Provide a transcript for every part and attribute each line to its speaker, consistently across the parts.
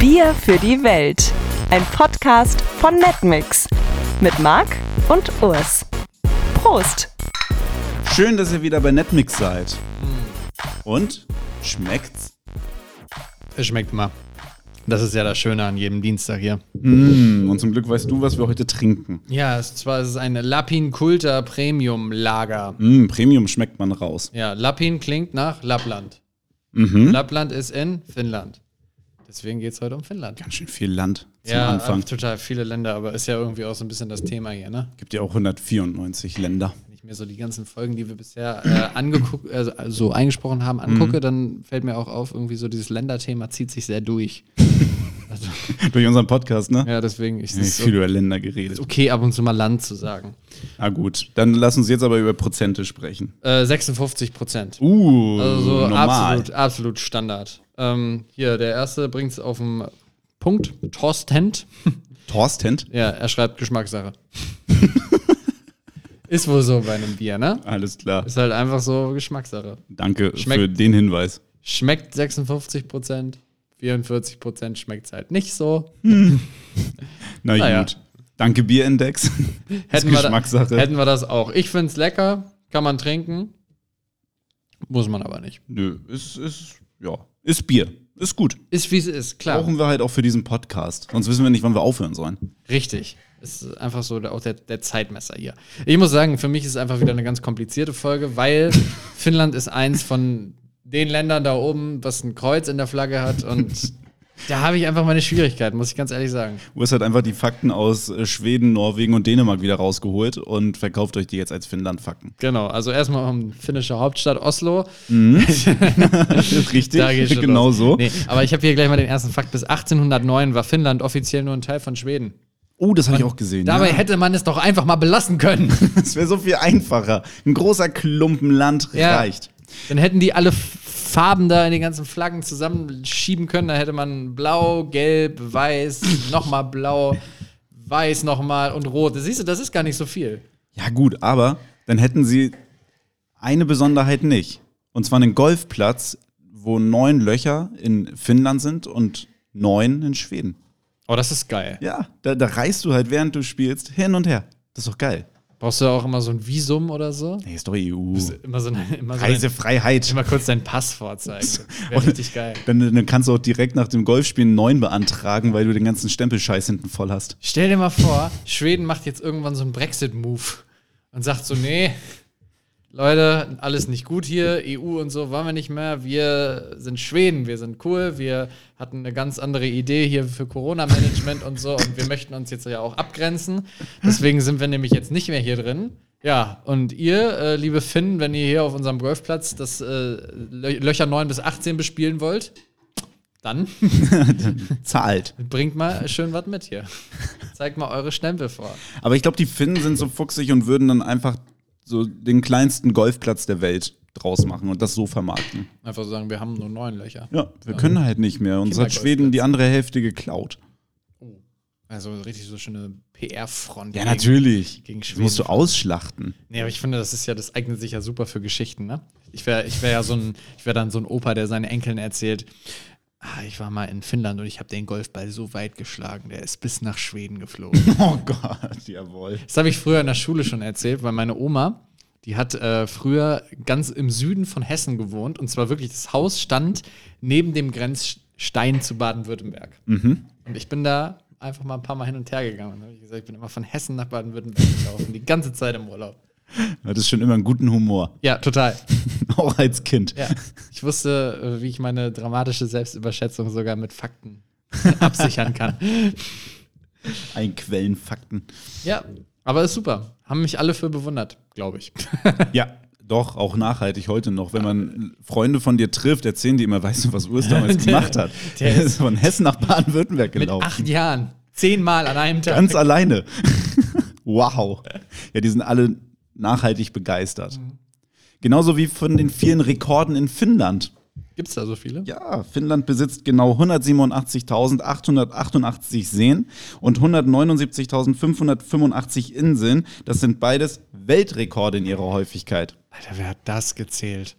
Speaker 1: Bier für die Welt. Ein Podcast von Netmix. Mit Marc und Urs. Prost!
Speaker 2: Schön, dass ihr wieder bei Netmix seid. Und? Schmeckt's?
Speaker 3: Es schmeckt immer. Das ist ja das Schöne an jedem Dienstag hier.
Speaker 2: Mm, und zum Glück weißt du, was wir heute trinken.
Speaker 3: Ja, es, zwar ist es ein Lapin Kulter Premium Lager.
Speaker 2: Mm, Premium schmeckt man raus.
Speaker 3: Ja, Lapin klingt nach Lappland.
Speaker 2: Mhm.
Speaker 3: Lappland ist in Finnland. Deswegen geht es heute um Finnland.
Speaker 2: Ganz schön viel Land zum
Speaker 3: ja,
Speaker 2: Anfang.
Speaker 3: total viele Länder, aber ist ja irgendwie auch so ein bisschen das Thema hier, ne?
Speaker 2: Gibt ja auch 194 Länder.
Speaker 3: Wenn ich mir so die ganzen Folgen, die wir bisher äh, angeguckt, also, so eingesprochen haben, angucke,
Speaker 2: Mhm.
Speaker 3: dann fällt mir auch auf, irgendwie so dieses Länderthema zieht sich sehr durch. Also,
Speaker 2: Durch unseren Podcast, ne?
Speaker 3: ja, deswegen ist
Speaker 2: haben
Speaker 3: es
Speaker 2: viel über Länder geredet.
Speaker 3: okay, ab und zu mal Land zu sagen.
Speaker 2: Ah gut, dann lass uns jetzt aber über Prozente sprechen.
Speaker 3: Äh, 56 Prozent.
Speaker 2: Uh,
Speaker 3: Also so
Speaker 2: normal.
Speaker 3: absolut, absolut Standard. Ähm, hier, der erste bringt es auf den Punkt. Torsten.
Speaker 2: Thorsten?
Speaker 3: Ja, er schreibt Geschmackssache. Ist wohl so bei einem Bier, ne?
Speaker 2: Alles klar.
Speaker 3: Ist halt einfach so Geschmackssache.
Speaker 2: Danke
Speaker 3: Schmeckt-
Speaker 2: für den Hinweis.
Speaker 3: Schmeckt 56 Prozent, 44 Prozent schmeckt es halt nicht so.
Speaker 2: Na
Speaker 3: Naja.
Speaker 2: gut. Danke Bierindex.
Speaker 3: Hätten wir, da,
Speaker 2: Geschmackssache.
Speaker 3: hätten wir das auch. Ich finde es lecker, kann man trinken. Muss man aber nicht.
Speaker 2: Nö, ist, ist, ja, ist Bier. Ist gut.
Speaker 3: Ist wie es ist, klar.
Speaker 2: Brauchen wir halt auch für diesen Podcast. Sonst wissen wir nicht, wann wir aufhören sollen.
Speaker 3: Richtig. Ist einfach so der, auch der, der Zeitmesser hier. Ich muss sagen, für mich ist es einfach wieder eine ganz komplizierte Folge, weil Finnland ist eins von den Ländern da oben, was ein Kreuz in der Flagge hat und da habe ich einfach meine Schwierigkeiten, muss ich ganz ehrlich sagen.
Speaker 2: Urs hat einfach die Fakten aus äh, Schweden, Norwegen und Dänemark wieder rausgeholt und verkauft euch die jetzt als Finnland-Fakten.
Speaker 3: Genau, also erstmal um finnische Hauptstadt Oslo.
Speaker 2: ist richtig.
Speaker 3: Da geht's schon
Speaker 2: genau
Speaker 3: los.
Speaker 2: so.
Speaker 3: Nee, aber ich habe hier gleich mal den ersten Fakt. Bis 1809 war Finnland offiziell nur ein Teil von Schweden.
Speaker 2: Oh, das habe ich auch gesehen.
Speaker 3: Dabei
Speaker 2: ja.
Speaker 3: hätte man es doch einfach mal belassen können.
Speaker 2: Das wäre so viel einfacher. Ein großer Klumpen Land
Speaker 3: Ja.
Speaker 2: reicht.
Speaker 3: Dann hätten die alle Farben da in die ganzen Flaggen zusammenschieben können. Da hätte man blau, gelb, weiß, nochmal blau, weiß nochmal und rot. Siehst du, das ist gar nicht so viel.
Speaker 2: Ja, gut, aber dann hätten sie eine Besonderheit nicht. Und zwar einen Golfplatz, wo neun Löcher in Finnland sind und neun in Schweden.
Speaker 3: Oh, das ist geil.
Speaker 2: Ja, da, da reist du halt, während du spielst, hin und her. Das ist doch geil.
Speaker 3: Brauchst du auch immer so ein Visum oder so?
Speaker 2: Nee, ist doch EU.
Speaker 3: Immer so, eine, immer so
Speaker 2: Reisefreiheit.
Speaker 3: immer kurz dein Pass vorzeigen. Wäre richtig geil.
Speaker 2: Dann, dann kannst du auch direkt nach dem Golfspiel einen neuen beantragen, weil du den ganzen Stempelscheiß hinten voll hast.
Speaker 3: Stell dir mal vor, Schweden macht jetzt irgendwann so einen Brexit-Move und sagt so, nee, Leute, alles nicht gut hier, EU und so wollen wir nicht mehr. Wir sind Schweden, wir sind cool, wir hatten eine ganz andere Idee hier für Corona-Management und so und wir möchten uns jetzt ja auch abgrenzen. Deswegen sind wir nämlich jetzt nicht mehr hier drin. Ja, und ihr, äh, liebe Finnen, wenn ihr hier auf unserem Golfplatz das äh, Lö- Löcher 9 bis 18 bespielen wollt, dann
Speaker 2: Zahlt.
Speaker 3: bringt mal schön was mit hier. Zeigt mal eure Stempel vor.
Speaker 2: Aber ich glaube, die Finnen sind so fuchsig und würden dann einfach so den kleinsten Golfplatz der Welt draus machen und das so vermarkten.
Speaker 3: Einfach so sagen, wir haben nur neun Löcher.
Speaker 2: Ja, wir können halt nicht mehr. Uns hat Schweden die andere Hälfte geklaut.
Speaker 3: Also richtig so schöne PR-Front.
Speaker 2: Ja,
Speaker 3: gegen-
Speaker 2: natürlich.
Speaker 3: gegen
Speaker 2: das
Speaker 3: Schweden.
Speaker 2: musst du ausschlachten.
Speaker 3: Nee, aber ich finde, das ist ja, das eignet sich ja super für Geschichten, ne? Ich wäre ich wär ja so ein, ich wäre dann so ein Opa, der seinen Enkeln erzählt, ah, ich war mal in Finnland und ich habe den Golfball so weit geschlagen, der ist bis nach Schweden geflogen.
Speaker 2: Oh Gott, jawohl.
Speaker 3: Das habe ich früher in der Schule schon erzählt, weil meine Oma, die hat äh, früher ganz im Süden von Hessen gewohnt. Und zwar wirklich, das Haus stand neben dem Grenzstein zu Baden-Württemberg. Und ich bin da einfach mal ein paar Mal hin und her gegangen. Und hab ich gesagt, ich bin immer von Hessen nach Baden-Württemberg gelaufen, die ganze Zeit im Urlaub.
Speaker 2: Das ist schon immer einen guten Humor.
Speaker 3: Ja, total.
Speaker 2: Auch als Kind.
Speaker 3: Ja. Ich wusste, äh, wie ich meine dramatische Selbstüberschätzung sogar mit Fakten absichern kann.
Speaker 2: Einquellen, Fakten.
Speaker 3: Ja, aber ist super. Haben mich alle für bewundert, glaube ich.
Speaker 2: Ja, doch, auch nachhaltig heute noch. Wenn man Freunde von dir trifft, erzählen die immer, weißt du, was Urs damals gemacht hat?
Speaker 3: der
Speaker 2: ist von Hessen nach Baden-Württemberg
Speaker 3: Mit
Speaker 2: gelaufen.
Speaker 3: acht Jahren. Zehnmal an einem Tag.
Speaker 2: Ganz alleine. wow. Ja, die sind alle nachhaltig begeistert. Genauso wie von den vielen Rekorden in Finnland.
Speaker 3: Gibt's da so viele?
Speaker 2: Ja, Finnland besitzt genau 187.888 Seen und 179.585 Inseln. Das sind beides Weltrekorde in ihrer Häufigkeit.
Speaker 3: Alter, wer hat das gezählt?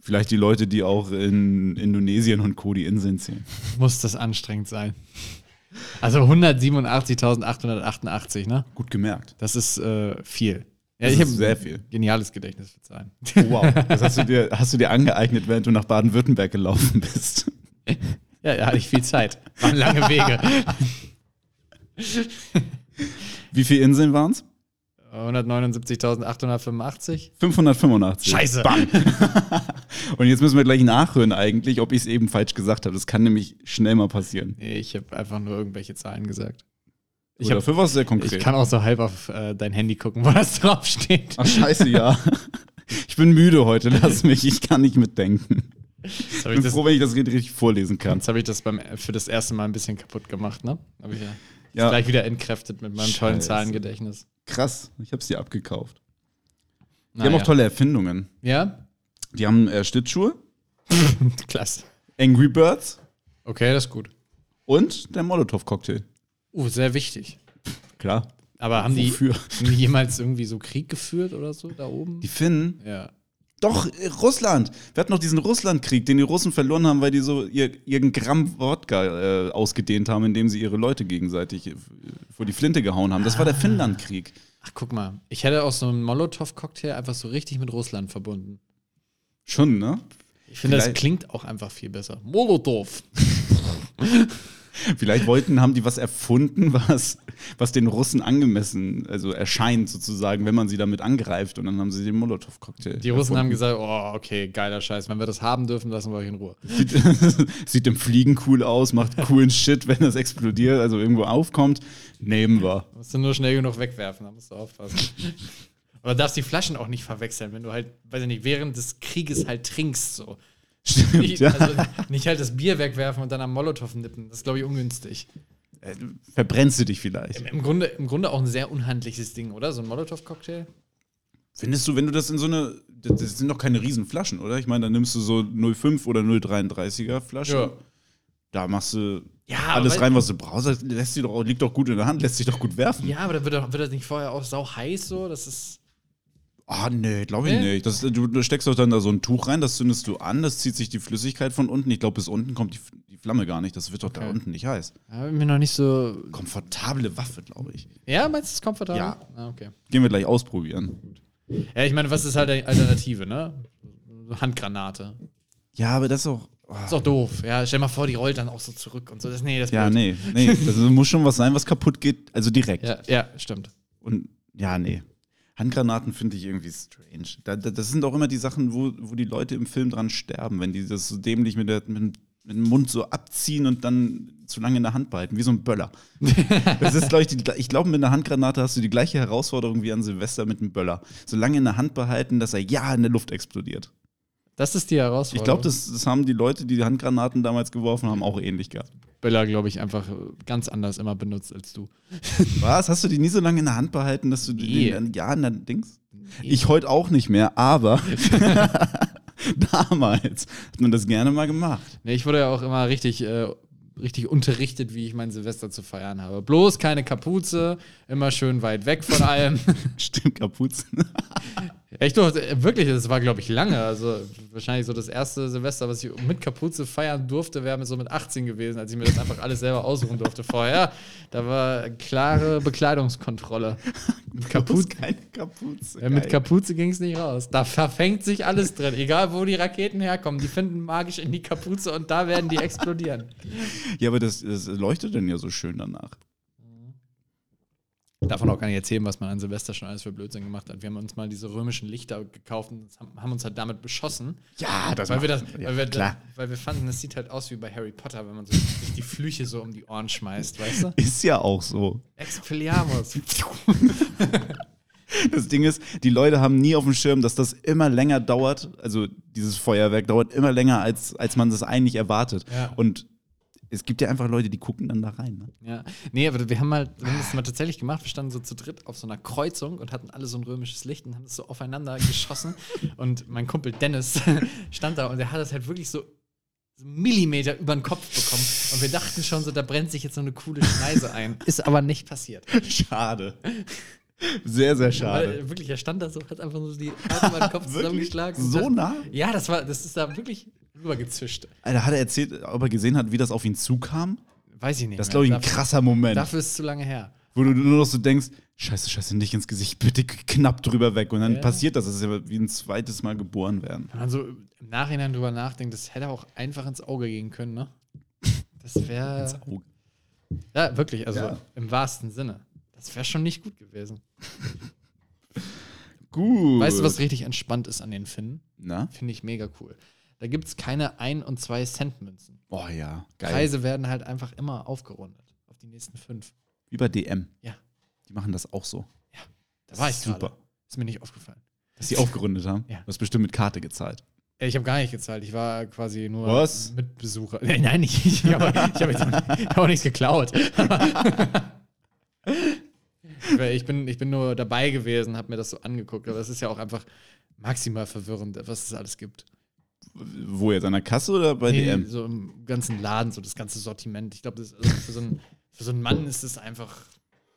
Speaker 2: Vielleicht die Leute, die auch in Indonesien und Co. die Inseln zählen.
Speaker 3: Muss das anstrengend sein. Also 187.888, ne?
Speaker 2: Gut gemerkt.
Speaker 3: Das ist äh, viel. Ja,
Speaker 2: Das
Speaker 3: ich habe
Speaker 2: sehr viel.
Speaker 3: Geniales Gedächtnis für Zahlen.
Speaker 2: Wow. Das hast du dir, hast du dir angeeignet, während du nach Baden-Württemberg gelaufen bist.
Speaker 3: Ja, da hatte ich viel Zeit. Waren lange Wege.
Speaker 2: Wie viele Inseln waren es?
Speaker 3: 179.885.
Speaker 2: 585.
Speaker 3: Scheiße.
Speaker 2: Bang. Und jetzt müssen wir gleich nachhören eigentlich, ob ich es eben falsch gesagt habe. Das kann nämlich schnell mal passieren.
Speaker 3: Ich habe einfach nur irgendwelche Zahlen gesagt. Ich,
Speaker 2: Oder
Speaker 3: hab,
Speaker 2: für was sehr konkret.
Speaker 3: ich kann auch so halb auf äh, dein Handy gucken, wo das draufsteht.
Speaker 2: Ach scheiße, ja. Ich bin müde heute, lass mich, ich kann nicht mitdenken. Ich
Speaker 3: habe
Speaker 2: bin
Speaker 3: ich, das-
Speaker 2: froh, wenn ich das richtig vorlesen kann.
Speaker 3: jetzt hab ich das beim, für das erste Mal ein bisschen kaputt gemacht, ne? Habe ich ja,
Speaker 2: Ja.
Speaker 3: gleich wieder entkräftet mit meinem tollen
Speaker 2: Scheiße.
Speaker 3: Zahlengedächtnis.
Speaker 2: Krass, ich habe sie abgekauft. Die
Speaker 3: Naja.
Speaker 2: haben auch tolle Erfindungen.
Speaker 3: Ja?
Speaker 2: Die haben äh, Schlittschuhe,
Speaker 3: Klasse.
Speaker 2: Angry Birds
Speaker 3: Okay, das ist gut.
Speaker 2: und der Molotow-Cocktail.
Speaker 3: Uh, sehr wichtig.
Speaker 2: Klar.
Speaker 3: Aber haben die,
Speaker 2: Wofür?
Speaker 3: haben die jemals irgendwie so Krieg geführt oder so da oben?
Speaker 2: Die Finnen
Speaker 3: ja.
Speaker 2: Doch, äh, Russland. Wir hatten noch diesen Russlandkrieg, den die Russen verloren haben, weil die so ihr, ihren Gramm Wodka äh, ausgedehnt haben, indem sie ihre Leute gegenseitig äh, vor die Flinte gehauen haben. Das war der Finnlandkrieg.
Speaker 3: Ach, guck mal. Ich hätte auch so einen Molotow-Cocktail einfach so richtig mit Russland verbunden.
Speaker 2: Schon, ne?
Speaker 3: Ich finde, das klingt auch einfach viel besser. Molotow.
Speaker 2: Vielleicht wollten, haben die was erfunden, was, was den Russen angemessen, also erscheint sozusagen, wenn man sie damit angreift. Und dann haben sie den Molotow-Cocktail.
Speaker 3: Die Russen haben
Speaker 2: erfunden.
Speaker 3: gesagt, oh, okay, geiler Scheiß. Wenn wir das haben dürfen, lassen wir euch in Ruhe.
Speaker 2: Sieht, sieht im Fliegen cool aus, macht coolen Shit, wenn das explodiert, also irgendwo aufkommt. Nehmen wir.
Speaker 3: Musst du nur schnell genug wegwerfen, da musst du aufpassen. Aber darfst die Flaschen auch nicht verwechseln, wenn du halt, weiß ich nicht, während des Krieges halt trinkst. So.
Speaker 2: Stimmt,
Speaker 3: Nicht,
Speaker 2: ja.
Speaker 3: also, nicht halt das Bier wegwerfen und dann am Molotow nippen. Das ist, glaube ich, ungünstig.
Speaker 2: Äh, Verbrennst du dich vielleicht?
Speaker 3: Im Grunde, Im Grunde auch ein sehr unhandliches Ding, oder? So ein Molotow-Cocktail.
Speaker 2: Findest du, wenn du das in so eine. Das sind doch keine riesen Flaschen, oder? Ich meine, da nimmst du so 0,5 oder 0,33er Flasche.
Speaker 3: Ja.
Speaker 2: Da machst du
Speaker 3: Ja,
Speaker 2: alles rein, was du brauchst. Das lässt sich doch, liegt doch gut in der Hand, lässt sich doch gut werfen.
Speaker 3: Ja, aber da wird, doch- wird das nicht vorher auch sau heiß so? Das ist.
Speaker 2: Ah, nee, glaube ich
Speaker 3: Nee?
Speaker 2: nicht. Das, du, du steckst doch dann da so ein Tuch rein, das zündest du an, das zieht sich die Flüssigkeit von unten. Ich glaube, bis unten kommt die, die Flamme gar nicht. Das wird doch da
Speaker 3: Okay.
Speaker 2: unten nicht heiß.
Speaker 3: Ja, mir noch nicht so.
Speaker 2: Komfortable Waffe, glaube ich.
Speaker 3: Ja, meinst du es komfortabel?
Speaker 2: Ja.
Speaker 3: Ah, okay.
Speaker 2: Gehen wir gleich ausprobieren.
Speaker 3: Ja, ich meine, was ist halt die Alternative, ne? Handgranate.
Speaker 2: Ja, aber das ist auch. ah.
Speaker 3: Ist auch doof. Ja, stell mal vor, die rollt dann auch so zurück und so. Das, nee, das ist
Speaker 2: Ja,
Speaker 3: blöd.
Speaker 2: nee, nee. Das muss schon was sein, was kaputt geht, also direkt.
Speaker 3: Ja, ja, stimmt.
Speaker 2: Und ja, nee. Handgranaten finde ich irgendwie strange. Da, da, das sind auch immer die Sachen, wo, wo die Leute im Film dran sterben, wenn die das so dämlich mit, der, mit, dem- mit dem Mund so abziehen und dann zu lange in der Hand behalten, wie so ein Böller. Das ist, glaube ich, die, ich glaube, mit einer Handgranate hast du die gleiche Herausforderung wie an Silvester mit einem Böller. So lange in der Hand behalten, dass er ja in der Luft explodiert.
Speaker 3: Das ist die Herausforderung.
Speaker 2: Ich glaube, das, das haben die Leute, die die Handgranaten damals geworfen haben, auch ähnlich gehabt.
Speaker 3: Bella, glaube ich, einfach äh, ganz anders immer benutzt als du.
Speaker 2: Was? Hast du die nie so lange in der Hand behalten, dass du
Speaker 3: Nee.
Speaker 2: den, ja, in der Dings? Ich heute auch nicht mehr, aber damals hat man das gerne mal gemacht.
Speaker 3: Nee, ich wurde ja auch immer richtig, äh, richtig unterrichtet, wie ich mein Silvester zu feiern habe. Bloß keine Kapuze, immer schön weit weg von allem.
Speaker 2: Stimmt, Kapuzen.
Speaker 3: Echt äh, wirklich, das war, glaube ich, lange. Also wahrscheinlich so das erste Silvester, was ich mit Kapuze feiern durfte, wäre so mit 18 gewesen, als ich mir das einfach alles selber aussuchen durfte vorher. Da war klare Bekleidungskontrolle. Mit
Speaker 2: Kapuze, keine Kapuze.
Speaker 3: ja, mit. Kapuze ging es nicht raus. Da verfängt sich alles drin. Egal, wo die Raketen herkommen, die finden magisch in die Kapuze und da werden die explodieren.
Speaker 2: Ja, aber das, das leuchtet dann ja so schön danach.
Speaker 3: Davon auch gar nicht erzählen, was man an Silvester schon alles für Blödsinn gemacht hat. Wir haben uns mal diese römischen Lichter gekauft und haben uns halt damit beschossen.
Speaker 2: Ja, das
Speaker 3: Weil wir, das,
Speaker 2: ja,
Speaker 3: weil, wir,
Speaker 2: klar.
Speaker 3: weil wir fanden, das sieht halt aus wie bei Harry Potter, wenn man so sich die Flüche so um die Ohren schmeißt, weißt du?
Speaker 2: Ist ja auch so.
Speaker 3: Expelliarmus.
Speaker 2: Das Ding ist, die Leute haben nie auf dem Schirm, dass das immer länger dauert. Also dieses Feuerwerk dauert immer länger, als, als man das eigentlich erwartet.
Speaker 3: Ja.
Speaker 2: Und es gibt ja einfach Leute, die gucken dann da rein. Ne?
Speaker 3: Ja, nee, aber wir haben mal, wir haben das mal tatsächlich gemacht. Wir standen so zu dritt auf so einer Kreuzung und hatten alle so ein römisches Licht und haben das so aufeinander geschossen. Und mein Kumpel Dennis stand da und der hat das halt wirklich so Millimeter über den Kopf bekommen. Und wir dachten schon so, da brennt sich jetzt so eine coole Schneise ein. Ist aber nicht passiert.
Speaker 2: Schade. Sehr, sehr schade.
Speaker 3: Weil, wirklich, er stand da so, hat einfach so die Arme über den Kopf zusammengeschlagen.
Speaker 2: So nah?
Speaker 3: Ja, das war, das ist da wirklich rübergezischt.
Speaker 2: Alter, hat er erzählt, ob er gesehen hat, wie das auf ihn zukam?
Speaker 3: Weiß ich nicht.
Speaker 2: Das ist, glaube ich, ein
Speaker 3: Dafür-
Speaker 2: krasser Moment.
Speaker 3: Dafür ist es zu lange her.
Speaker 2: Wo du nur noch so denkst, scheiße, scheiße, nicht ins Gesicht, bitte knapp drüber weg. Und dann
Speaker 3: Ja.
Speaker 2: passiert das, das ist ja wie ein zweites Mal geboren werden.
Speaker 3: Wenn man so im Nachhinein drüber nachdenkt, das hätte auch einfach ins Auge gehen können, ne? Das wäre.
Speaker 2: Auge.
Speaker 3: Ja, wirklich, also
Speaker 2: Ja.
Speaker 3: im wahrsten Sinne. Das wäre schon nicht gut gewesen.
Speaker 2: Gut.
Speaker 3: Weißt du, was richtig entspannt ist an den Finnen?
Speaker 2: Na?
Speaker 3: Finde ich mega cool. Da gibt es keine 1- und 2-Cent-Münzen.
Speaker 2: Oh ja, geil.
Speaker 3: Preise werden halt einfach immer aufgerundet auf die nächsten fünf.
Speaker 2: Wie bei DM.
Speaker 3: Ja,
Speaker 2: Die machen das auch so.
Speaker 3: da war ich
Speaker 2: super.
Speaker 3: gerade. Ist mir nicht aufgefallen.
Speaker 2: Dass sie aufgerundet haben.
Speaker 3: Ja.
Speaker 2: Du hast bestimmt mit Karte gezahlt.
Speaker 3: Ich habe gar nicht gezahlt. Ich war quasi nur
Speaker 2: Was?
Speaker 3: Mitbesucher. Nein, nein. Ich habe ich hab jetzt auch, hab auch nichts geklaut. Ich bin, ich bin nur dabei gewesen, habe mir das so angeguckt. Aber es ist ja auch einfach maximal verwirrend, was es alles gibt.
Speaker 2: Wo jetzt? An der Kasse oder bei
Speaker 3: Nee,
Speaker 2: DM?
Speaker 3: So im ganzen Laden, so das ganze Sortiment. Ich glaube, also für, so einen- für so einen Mann ist es einfach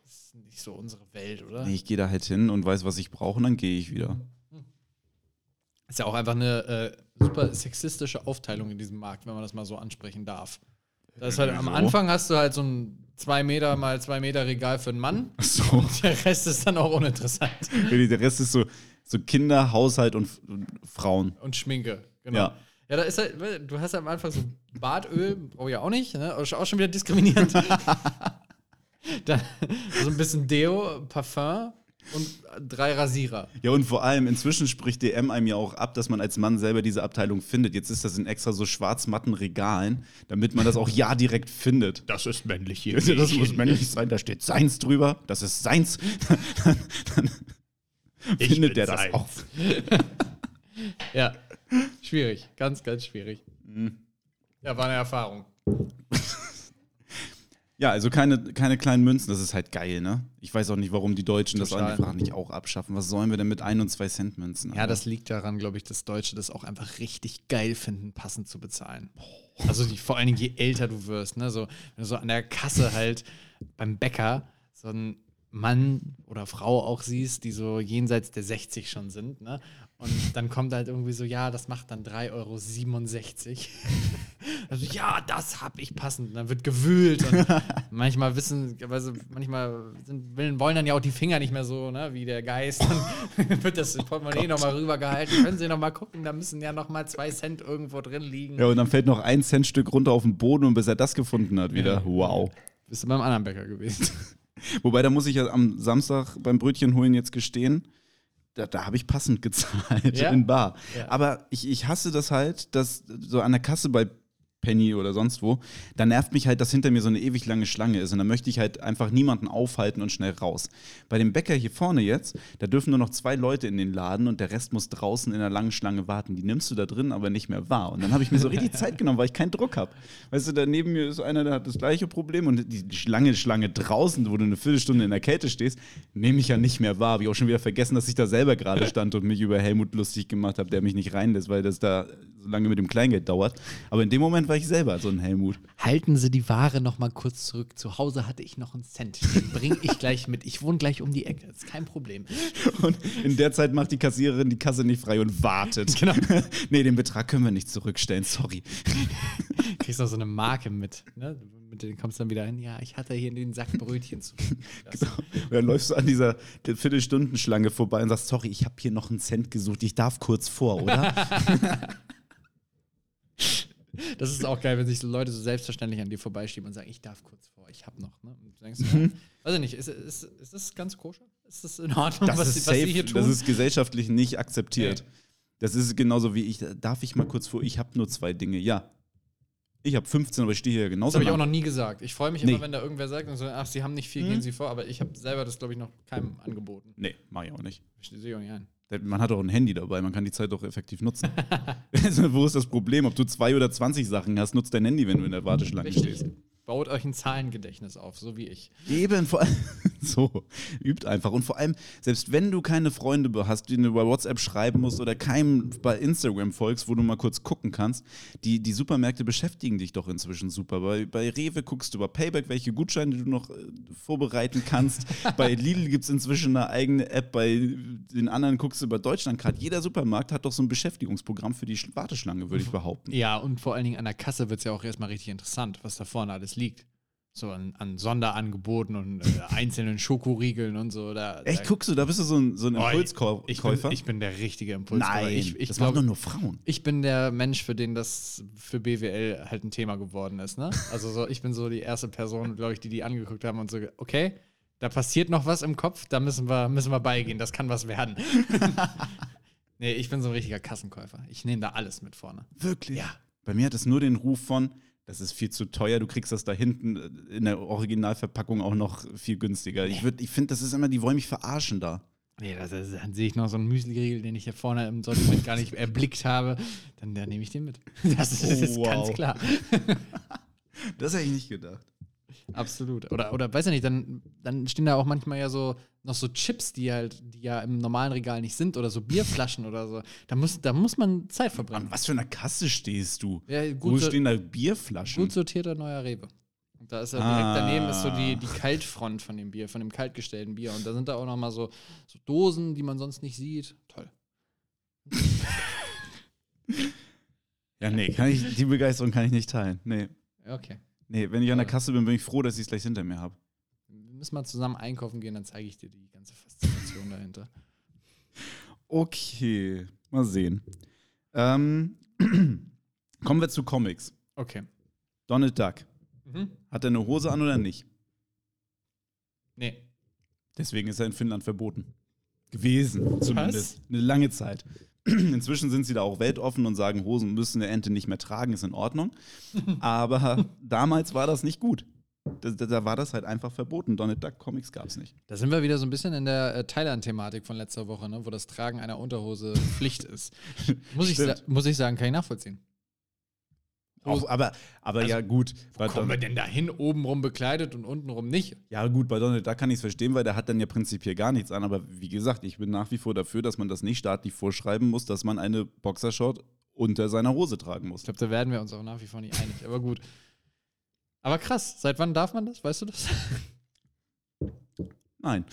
Speaker 3: ist nicht so unsere Welt, oder?
Speaker 2: Nee, ich gehe da halt hin und weiß, was ich brauche und dann gehe ich wieder.
Speaker 3: Ist ja auch einfach eine äh, super sexistische Aufteilung in diesem Markt, wenn man das mal so ansprechen darf. Das ist halt, am? Anfang hast du halt so ein 2 Meter mal 2 Meter Regal für einen Mann.
Speaker 2: So.
Speaker 3: Der Rest ist dann auch uninteressant.
Speaker 2: Der Rest ist so, so Kinder, Haushalt und, und Frauen.
Speaker 3: Und Schminke, genau.
Speaker 2: Ja.
Speaker 3: Ja, da ist halt, du hast am Anfang so Bartöl, brauche ich ja auch nicht, ne? Ist auch schon wieder diskriminierend. Dann so ein bisschen Deo, Parfum und drei Rasierer.
Speaker 2: Ja, und vor allem, inzwischen spricht DM einem ja auch ab, dass man als Mann selber diese Abteilung findet. Jetzt ist das in extra so schwarz-matten Regalen, damit man das auch ja direkt findet. Das ist männlich hier. Das muss männlich sein, da steht seins drüber, das ist seins. Dann, dann findet der das
Speaker 3: seins.
Speaker 2: auch.
Speaker 3: Ja, schwierig, ganz, ganz schwierig. Ja, war eine Erfahrung.
Speaker 2: Ja, also keine, keine kleinen Münzen, das ist halt geil, ne? Ich weiß auch nicht, warum die Deutschen das
Speaker 3: Total.
Speaker 2: einfach nicht auch abschaffen. Was sollen wir denn mit 1 und 2 Cent Münzen?
Speaker 3: Ja, das liegt daran, glaube ich, dass Deutsche das auch einfach richtig geil finden, passend zu bezahlen. Also die, vor allen Dingen, je älter du wirst, ne? So, wenn du so an der Kasse halt beim Bäcker so einen Mann oder Frau auch siehst, die so jenseits der 60 schon sind, ne? Und dann kommt halt irgendwie so, ja, das macht dann 3,67 Euro. Also, ja, das hab ich passend. Und dann wird gewühlt. Und manchmal wissen, also manchmal sind, wollen wollen dann ja auch die Finger nicht mehr so, ne, wie der Geist. Dann wird das Portemonnaie nochmal rübergehalten. Können Sie nochmal gucken, da müssen ja nochmal zwei Cent irgendwo drin liegen.
Speaker 2: Ja, und dann fällt noch ein Centstück runter auf den Boden und bis er das gefunden hat wieder. Wow.
Speaker 3: Bist du beim anderen Bäcker gewesen?
Speaker 2: Wobei, da muss ich ja am Samstag beim Brötchen holen jetzt gestehen, da, da habe ich passend gezahlt
Speaker 3: Ja?
Speaker 2: in Bar.
Speaker 3: Ja.
Speaker 2: Aber ich, ich hasse das halt, dass so an der Kasse bei Penny oder sonst wo, da nervt mich halt, dass hinter mir so eine ewig lange Schlange ist. Und dann möchte ich halt einfach niemanden aufhalten und schnell raus. Bei dem Bäcker hier vorne jetzt, da dürfen nur noch zwei Leute in den Laden und der Rest muss draußen in einer langen Schlange warten. Die nimmst du da drin aber nicht mehr wahr. Und dann habe ich mir so richtig Zeit genommen, weil ich keinen Druck habe. Weißt du, da neben mir ist einer, der hat das gleiche Problem und die lange Schlange draußen, wo du eine Viertelstunde in der Kälte stehst, nehme ich ja nicht mehr wahr. Habe ich auch schon wieder vergessen, dass ich da selber gerade stand und mich über Helmut lustig gemacht habe, der mich nicht reinlässt, weil das da so lange mit dem Kleingeld dauert. Aber in dem Moment war ich selber so ein Helmut.
Speaker 3: Halten Sie die Ware noch mal kurz zurück. Zu Hause hatte ich noch einen Cent. Den bringe ich gleich mit. Ich wohne gleich um die Ecke. Das ist kein Problem.
Speaker 2: Und in der Zeit macht die Kassiererin die Kasse nicht frei und wartet.
Speaker 3: Genau.
Speaker 2: nee, den Betrag können wir nicht zurückstellen, sorry.
Speaker 3: Kriegst noch so eine Marke mit. Ne? Mit denen kommst du dann wieder hin. Ja, ich hatte hier den Sack Brötchen zu.
Speaker 2: Genau. Und dann läufst du an dieser Viertelstundenschlange vorbei und sagst, sorry, ich habe hier noch einen Cent gesucht, ich darf kurz vor, oder?
Speaker 3: Das ist auch geil, wenn sich so Leute so selbstverständlich an dir vorbeischieben und sagen, ich darf kurz vor, ich hab noch. Ne? Und du denkst, ja, weiß ich nicht, ist, ist, ist das ganz koscher? Ist das in Ordnung,
Speaker 2: Das
Speaker 3: was,
Speaker 2: ist
Speaker 3: sie- was sie
Speaker 2: safe,
Speaker 3: hier tun?
Speaker 2: das ist gesellschaftlich nicht akzeptiert.
Speaker 3: Nee.
Speaker 2: Das ist genauso wie ich, darf ich mal kurz vor, ich habe nur zwei Dinge, ja. Ich habe 15, aber ich stehe hier
Speaker 3: das
Speaker 2: genauso
Speaker 3: habe ich auch noch nie gesagt. Ich freue mich
Speaker 2: Nee.
Speaker 3: immer, wenn da irgendwer sagt, und so, ach, sie haben nicht viel, gehen sie vor, aber ich habe selber das, glaube ich, noch keinem angeboten.
Speaker 2: Nee, mach ich auch nicht.
Speaker 3: Ich sehe auch nicht ein.
Speaker 2: Man hat auch ein Handy dabei, man kann die Zeit doch effektiv nutzen. also, wo ist das Problem? Ob du zwei oder 20 Sachen hast, nutzt dein Handy, wenn du in der Warteschlange
Speaker 3: Richtig.
Speaker 2: stehst.
Speaker 3: Baut euch ein Zahlengedächtnis auf, so wie ich.
Speaker 2: Eben, vor allem, So, übt einfach. Und vor allem, selbst wenn du keine Freunde hast, die du bei WhatsApp schreiben musst oder keinem bei Instagram folgst, wo du mal kurz gucken kannst, die, die Supermärkte beschäftigen dich doch inzwischen super. Bei, bei Rewe guckst du über Payback, welche Gutscheine du noch äh, vorbereiten kannst. bei Lidl gibt es inzwischen eine eigene App, bei den anderen guckst du über Deutschland gerade. Jeder Supermarkt hat doch so ein Beschäftigungsprogramm für die Sch- Warteschlange, würde ich behaupten.
Speaker 3: Ja, und vor allen Dingen an der Kasse wird es ja auch erstmal richtig interessant, was da vorne alles liegt. So an, an Sonderangeboten und äh, einzelnen Schokoriegeln und so. Da,
Speaker 2: Echt,
Speaker 3: da,
Speaker 2: guckst du, da bist du so ein, so ein Impulskäufer?
Speaker 3: ich, bin, ich bin der richtige Impulskäufer.
Speaker 2: Nein,
Speaker 3: ich, ich
Speaker 2: das
Speaker 3: glaub,
Speaker 2: machen doch nur Frauen.
Speaker 3: Ich bin der Mensch, für den das für BWL halt ein Thema geworden ist. Ne? Also so, ich bin so die erste Person, glaube ich, die die angeguckt haben und so, okay, da passiert noch was im Kopf, da müssen wir, müssen wir beigehen, das kann was werden. nee, ich bin so ein richtiger Kassenkäufer. Ich nehme da alles mit vorne.
Speaker 2: Wirklich? Ja. Bei mir hat es nur den Ruf von, das ist viel zu teuer, du kriegst das da hinten äh, in der Originalverpackung auch noch viel günstiger. Ich, würd- ich finde, das ist immer, die wollen mich verarschen da.
Speaker 3: Nee, das ist, dann sehe ich noch so einen Müsli-Riegel, den ich hier vorne im Sortiment gar nicht erblickt habe. Dann, dann nehme ich den mit. Das ist,
Speaker 2: Oh,
Speaker 3: ganz
Speaker 2: wow.
Speaker 3: klar.
Speaker 2: Das hätte ich nicht gedacht.
Speaker 3: Absolut. Oder, oder weiß ja nicht, dann, dann stehen da auch manchmal ja so noch so Chips, die halt, die ja im normalen Regal nicht sind, oder so Bierflaschen oder so. Da muss, da muss man Zeit
Speaker 2: An
Speaker 3: verbrennen.
Speaker 2: was für einer Kasse stehst du?
Speaker 3: Ja,
Speaker 2: Wo
Speaker 3: gut, so,
Speaker 2: stehen da Bierflaschen?
Speaker 3: gut sortierter neuer Rewe. Und da ist ja direkt
Speaker 2: Ah.
Speaker 3: daneben ist so die, die Kaltfront von dem Bier, von dem kaltgestellten Bier. Und da sind da auch noch mal so, so Dosen, die man sonst nicht sieht. Toll.
Speaker 2: ja, nee, kann ich, die Begeisterung kann ich nicht teilen. Nee.
Speaker 3: Okay.
Speaker 2: Nee, wenn ich an der Kasse bin, bin ich froh, dass ich es gleich hinter mir habe.
Speaker 3: Wir müssen mal zusammen einkaufen gehen, dann zeige ich dir die ganze Faszination dahinter.
Speaker 2: Okay, mal sehen. Ähm, kommen wir zu Comics.
Speaker 3: Okay.
Speaker 2: Donald Duck.
Speaker 3: Mhm.
Speaker 2: Hat er eine Hose an oder nicht?
Speaker 3: Nee.
Speaker 2: Deswegen ist er in Finnland verboten. Gewesen, zumindest. Eine lange Zeit. Inzwischen sind sie da auch weltoffen und sagen, Hosen müssen eine Ente nicht mehr tragen, ist in Ordnung. Aber damals war das nicht gut. Da, da, da war das halt einfach verboten. Donald Duck Comics gab es nicht.
Speaker 3: Da sind wir wieder so ein bisschen in der äh, Thailand-Thematik von letzter Woche, ne? wo das Tragen einer Unterhose Pflicht ist. Muss ich, muss ich sagen, kann ich nachvollziehen.
Speaker 2: Auch, aber aber ja, gut. Bei
Speaker 3: Kommen wir
Speaker 2: Don
Speaker 3: denn dahin, obenrum bekleidet und untenrum nicht?
Speaker 2: ja, gut, bei Donald Duck kann ich es verstehen, weil der hat dann ja prinzipiell gar nichts an. Aber wie gesagt, ich bin nach wie vor dafür, dass man das nicht staatlich vorschreiben muss, dass man eine Boxershort unter seiner Hose tragen muss.
Speaker 3: Ich glaube, da werden wir uns auch nach wie vor nicht einig, aber gut. Aber krass, seit wann darf man das? Weißt du das?
Speaker 2: Nein.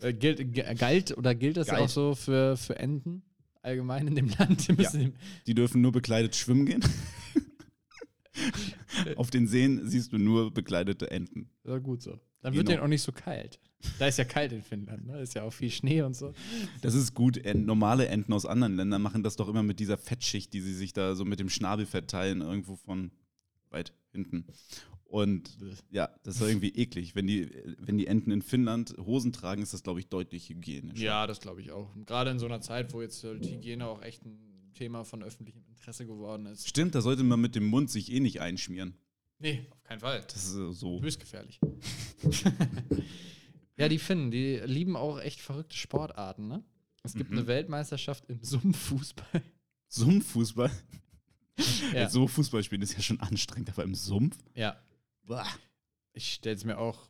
Speaker 3: Äh, gilt, galt oder gilt das
Speaker 2: Galt.
Speaker 3: auch so für, für Enten allgemein in dem Land? Die müssen
Speaker 2: Die dürfen nur bekleidet schwimmen gehen. Auf den Seen siehst du nur bekleidete Enten.
Speaker 3: Ja, gut so. Dann
Speaker 2: Genau.
Speaker 3: wird denen auch nicht so kalt. Da ist ja kalt in Finnland, ne? Ist ja auch viel Schnee und so.
Speaker 2: Das ist gut. Normale Enten aus anderen Ländern machen das doch immer mit dieser Fettschicht, die sie sich da so mit dem Schnabelfett teilen, irgendwo von weit hinten. Und ja, das ist irgendwie eklig. Wenn die, wenn die Enten in Finnland Hosen tragen, ist das, glaube ich, deutlich hygienisch.
Speaker 3: Ja, das glaube ich auch. Gerade in so einer Zeit, wo jetzt halt Hygiene auch echt ein Thema von öffentlichem Interesse geworden ist.
Speaker 2: Stimmt, da sollte man mit dem Mund sich eh nicht einschmieren.
Speaker 3: Nee, auf keinen Fall.
Speaker 2: Das ist äh, so.
Speaker 3: Höchst gefährlich. ja, die Finnen, die lieben auch echt verrückte Sportarten, ne? Es gibt eine Weltmeisterschaft im Sumpffußball.
Speaker 2: Sumpffußball.
Speaker 3: Ja.
Speaker 2: So Fußball spielen ist ja schon anstrengend, aber im Sumpf?
Speaker 3: ja.
Speaker 2: Bah.
Speaker 3: Ich stelle es mir auch